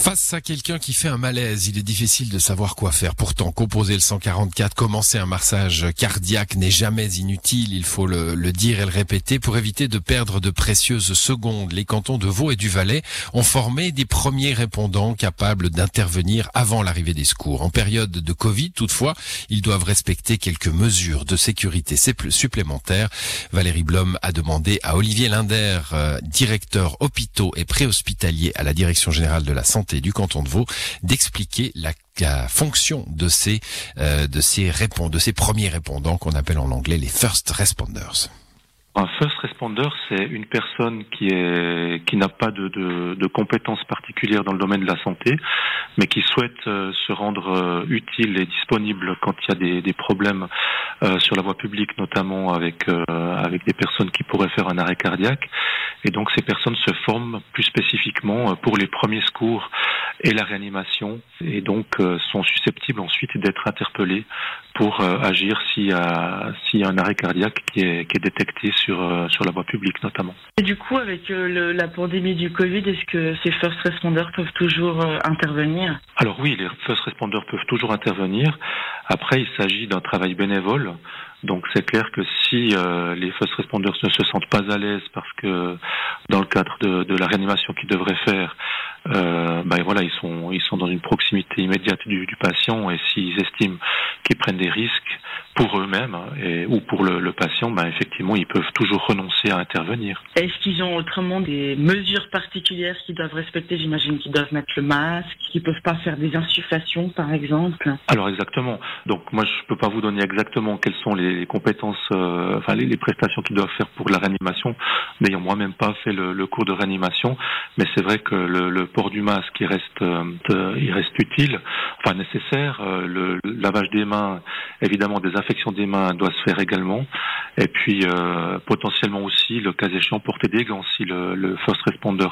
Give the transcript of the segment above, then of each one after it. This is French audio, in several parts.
Face à quelqu'un qui fait un malaise, il est difficile de savoir quoi faire. Pourtant, composer le 144, commencer un massage cardiaque n'est jamais inutile, il faut le, dire et le répéter, pour éviter de perdre de précieuses secondes. Les cantons de Vaud et du Valais ont formé des premiers répondants capables d'intervenir avant l'arrivée des secours. En période de Covid, toutefois, ils doivent respecter quelques mesures de sécurité supplémentaires. Valérie Blom a demandé à Olivier Linder, euh, directeur hôpitaux et préhospitalier à la Direction générale de la santé, du canton de Vaud d'expliquer la, fonction de ces euh, de ces de ces premiers répondants qu'on appelle en anglais les first responders. Un first responder, c'est une personne qui est qui n'a pas de, de, de, compétences particulières dans le domaine de la santé, mais qui souhaite euh, se rendre euh, utile et disponible quand il y a des, des problèmes euh, sur la voie publique, notamment avec avec des personnes qui pourraient faire un arrêt cardiaque. Et donc ces personnes se forment plus spécifiquement pour les premiers secours et la réanimation, et donc sont susceptibles ensuite d'être interpellées pour agir s'il y a s'il y a un arrêt cardiaque qui est qui est détecté sur, euh, sur la voie publique notamment. Et du coup, avec euh, la pandémie du Covid, est-ce que ces first responders peuvent toujours euh, intervenir? Alors oui, les first responders peuvent toujours intervenir. Après, il s'agit d'un travail bénévole. Donc c'est clair que si les first responders ne se sentent pas à l'aise parce que dans le cadre de, de la réanimation qu'ils devraient faire, euh, ben voilà, ils sont ils sont dans une proximité immédiate du, du patient et s'ils estiment qu'ils prennent des risques, pour eux-mêmes et, ou pour le, le patient, ben effectivement, ils peuvent toujours renoncer à intervenir. Est-ce qu'ils ont autrement des mesures particulières qu'ils doivent respecter? J'imagine qu'ils doivent mettre le masque, qu'ils peuvent pas faire des insufflations, par exemple. Alors exactement. Donc moi, je peux pas vous donner exactement quelles sont les compétences, euh, enfin les, les, prestations qu'ils doivent faire pour la réanimation, n'ayant moi-même pas fait le, le, cours de réanimation. Mais c'est vrai que le, le, port du masque, il reste, euh, utile, enfin nécessaire. Euh, le lavage des mains, évidemment, des l'infection des mains doit se faire également. Et puis euh, potentiellement aussi, le cas échéant, porter des gants. Si le, first responder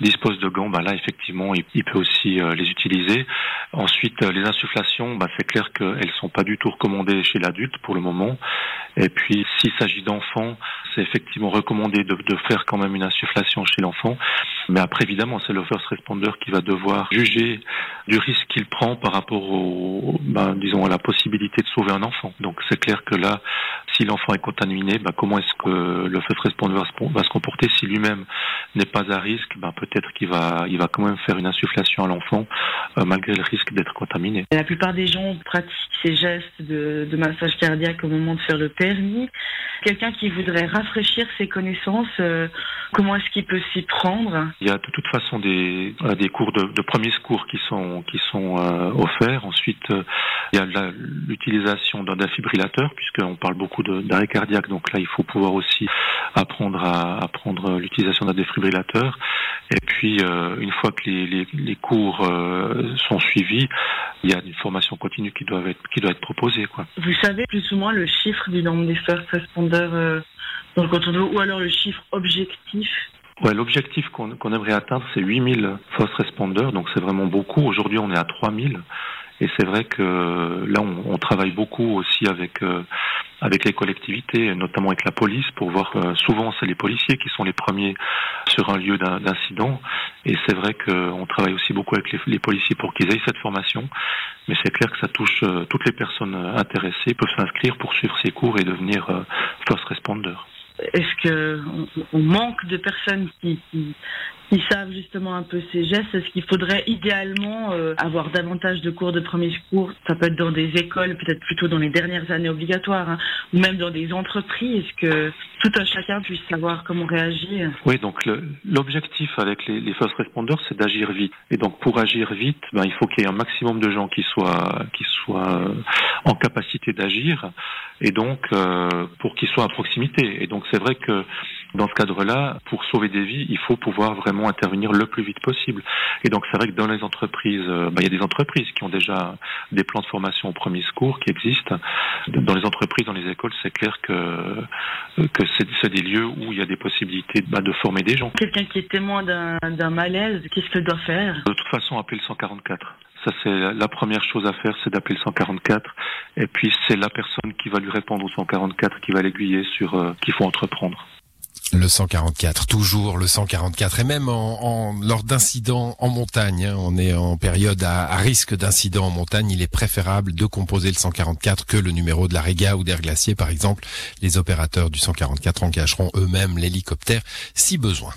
dispose de gants, ben là effectivement, il, peut aussi les utiliser. Ensuite, les insufflations, ben, c'est clair qu'elles sont pas du tout recommandées chez l'adulte pour le moment. Et puis, s'il s'agit d'enfants, c'est effectivement recommandé de, de, faire quand même une insufflation chez l'enfant. Mais après, évidemment, c'est le first responder qui va devoir juger du risque qu'il prend par rapport au, ben, disons, à la possibilité de sauver un enfant. Donc, c'est clair que là, si l'enfant est contaminé, ben, comment est-ce que le first responder va se, comporter si lui-même n'est pas à risque ben, Peut-être qu'il va, quand même faire une insufflation à l'enfant euh, malgré le risque d'être contaminé. La plupart des gens pratiquent ces gestes de, de massage cardiaque au moment de faire le permis. Quelqu'un qui voudrait rafraîchir ses connaissances, euh, comment est-ce qu'il peut s'y prendre Il y a de toute façon des, euh, des cours de, de premiers secours qui sont, qui sont euh, offerts. Ensuite, il y a l'utilisation d'un défibrillateur, puisqu'on parle beaucoup d'arrêt cardiaque. Donc là, il faut pouvoir aussi apprendre à apprendre l'utilisation d'un défibrillateur. Puis, une fois que les, les, les cours sont suivis, il y a une formation continue qui doit être, qui doit être proposée. Quoi. Vous savez plus ou moins le chiffre du nombre des first responders euh, dans le canton de ou alors le chiffre objectif? Ouais, l'objectif qu'on aimerait atteindre, c'est 8000 first responders, donc c'est vraiment beaucoup. Aujourd'hui, on est à 3000. Et c'est vrai que là, on, on, travaille beaucoup aussi avec euh, avec les collectivités, notamment avec la police, pour voir. Euh, souvent, c'est les policiers qui sont les premiers sur un lieu d'incident. Et c'est vrai qu'on travaille aussi beaucoup avec les, policiers pour qu'ils aient cette formation. Mais c'est clair que ça touche euh, toutes les personnes intéressées peuvent s'inscrire pour suivre ces cours et devenir first responder. Est-ce que on, manque de personnes qui, savent justement un peu ces gestes? Est-ce qu'il faudrait idéalement euh, avoir davantage de cours de premier secours? Ça peut être dans des écoles, peut-être plutôt dans les dernières années obligatoires, hein, ou même dans des entreprises, que tout un chacun puisse savoir comment réagir? Oui, donc l'objectif avec les, les first responders, c'est d'agir vite. Et donc pour agir vite, ben, il faut qu'il y ait un maximum de gens qui soient qui soient euh, en capacité d'agir, et donc euh, pour qu'ils soient à proximité. Et donc c'est vrai que dans ce cadre-là, pour sauver des vies, il faut pouvoir vraiment intervenir le plus vite possible. Et donc c'est vrai que dans les entreprises, euh, bah, il y a des entreprises qui ont déjà des plans de formation au premier secours qui existent. Dans les entreprises, dans les écoles, c'est clair que que c'est des lieux où il y a des possibilités bah, de former des gens. Quelqu'un qui est témoin d'un malaise, qu'est-ce qu'il doit faire? De toute façon, appeler le 144. Ça, c'est la première chose à faire, c'est d'appeler le 144. Et puis, c'est la personne qui va lui répondre au 144 qui va l'aiguiller sur euh, qu'il faut entreprendre. Le 144, toujours le 144, et même lors d'incidents en montagne, hein, on est en période à, risque d'incident en montagne, il est préférable de composer le 144 que le numéro de la Réga ou d'Air Glacier par exemple. Les opérateurs du 144 engageront eux-mêmes l'hélicoptère si besoin.